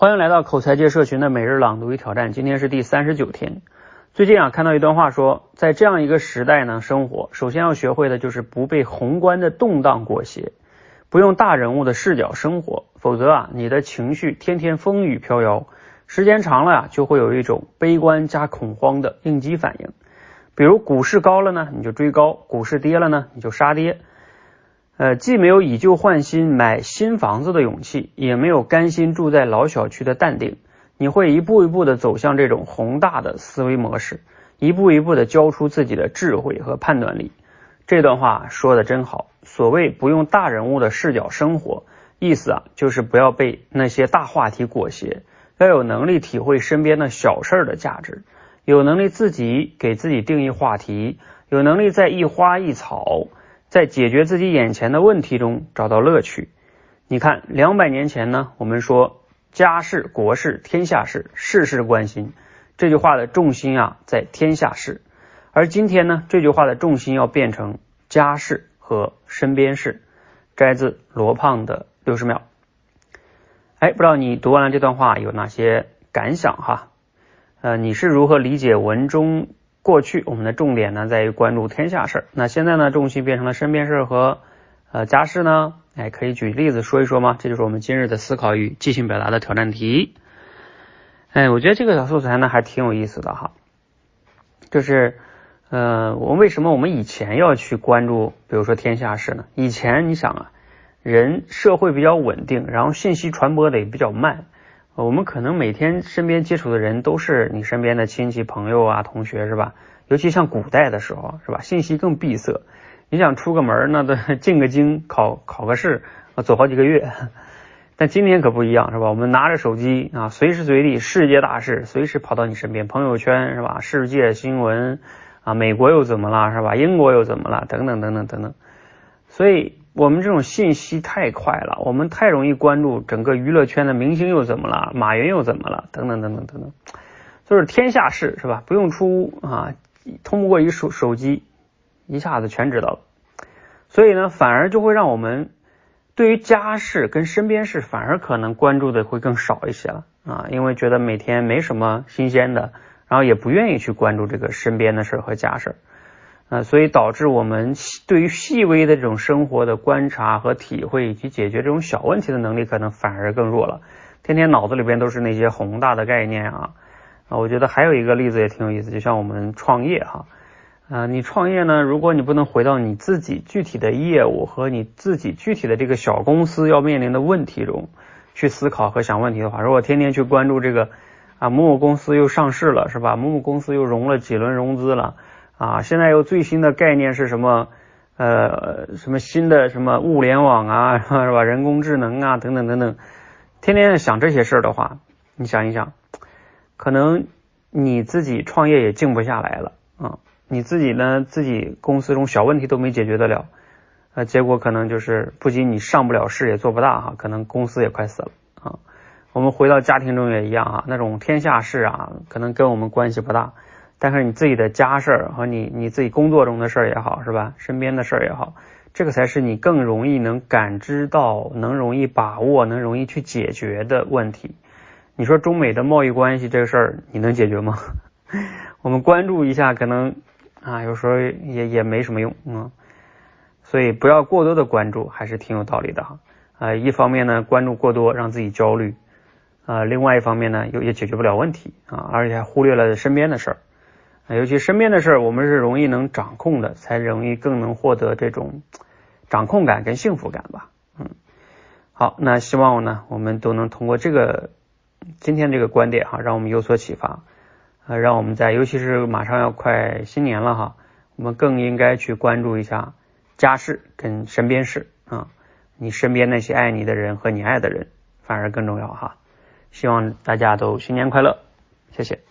欢迎来到口才界社群的每日朗读与挑战，今天是第三十九天。最近啊，看到一段话说，在这样一个时代呢，生活首先要学会的就是不被宏观的动荡裹挟，不用大人物的视角生活，否则啊，你的情绪天天风雨飘摇，时间长了呀，就会有一种悲观加恐慌的应激反应。比如股市高了呢，你就追高；股市跌了呢，你就杀跌。呃，既没有以旧换新买新房子的勇气，也没有甘心住在老小区的淡定，你会一步一步的走向这种宏大的思维模式，一步一步的交出自己的智慧和判断力。这段话说的真好，所谓不用大人物的视角生活，意思啊就是不要被那些大话题裹挟，要有能力体会身边的小事儿的价值，有能力自己给自己定义话题，有能力在一花一草。在解决自己眼前的问题中找到乐趣。你看，两百年前呢，我们说家事、国事、天下事，事事关心。这句话的重心啊，在天下事。而今天呢，这句话的重心要变成家事和身边事。摘自罗胖的六十秒。哎，不知道你读完了这段话有哪些感想哈？呃，你是如何理解文中？过去我们的重点呢在于关注天下事儿，那现在呢重心变成了身边事和呃家事呢？哎，可以举例子说一说吗？这就是我们今日的思考与即兴表达的挑战题。哎，我觉得这个小素材呢还挺有意思的哈，就是呃，我为什么我们以前要去关注，比如说天下事呢？以前你想啊，人社会比较稳定，然后信息传播的也比较慢。我们可能每天身边接触的人都是你身边的亲戚朋友啊同学是吧？尤其像古代的时候是吧？信息更闭塞，你想出个门那都 进个京考考个试啊走好几个月。但今天可不一样是吧？我们拿着手机啊，随时随地世界大事随时跑到你身边，朋友圈是吧？世界新闻啊，美国又怎么了是吧？英国又怎么了？等等等等等等。所以。我们这种信息太快了，我们太容易关注整个娱乐圈的明星又怎么了，马云又怎么了，等等等等等等，就是天下事是吧？不用出屋啊，通过一手手机一下子全知道了。所以呢，反而就会让我们对于家事跟身边事反而可能关注的会更少一些了啊，因为觉得每天没什么新鲜的，然后也不愿意去关注这个身边的事和家事。啊，所以导致我们对于细微的这种生活的观察和体会，以及解决这种小问题的能力，可能反而更弱了。天天脑子里边都是那些宏大的概念啊啊！我觉得还有一个例子也挺有意思，就像我们创业哈啊，你创业呢，如果你不能回到你自己具体的业务和你自己具体的这个小公司要面临的问题中去思考和想问题的话，如果天天去关注这个啊某某公司又上市了是吧？某某公司又融了几轮融资了。啊，现在有最新的概念是什么？呃，什么新的什么物联网啊，是吧？人工智能啊，等等等等。天天想这些事儿的话，你想一想，可能你自己创业也静不下来了啊。你自己呢，自己公司中小问题都没解决得了，呃，结果可能就是不仅你上不了市，也做不大哈，可能公司也快死了啊。我们回到家庭中也一样啊，那种天下事啊，可能跟我们关系不大。但是你自己的家事儿和你你自己工作中的事儿也好，是吧？身边的事儿也好，这个才是你更容易能感知到、能容易把握、能容易去解决的问题。你说中美的贸易关系这个事儿，你能解决吗？我们关注一下，可能啊，有时候也也没什么用啊。所以不要过多的关注，还是挺有道理的哈。啊，一方面呢，关注过多让自己焦虑啊；另外一方面呢，又也解决不了问题啊，而且还忽略了身边的事儿。尤其身边的事儿，我们是容易能掌控的，才容易更能获得这种掌控感跟幸福感吧。嗯，好，那希望呢，我们都能通过这个今天这个观点哈，让我们有所启发，呃，让我们在尤其是马上要快新年了哈，我们更应该去关注一下家事跟身边事啊，你身边那些爱你的人和你爱的人反而更重要哈。希望大家都新年快乐，谢谢。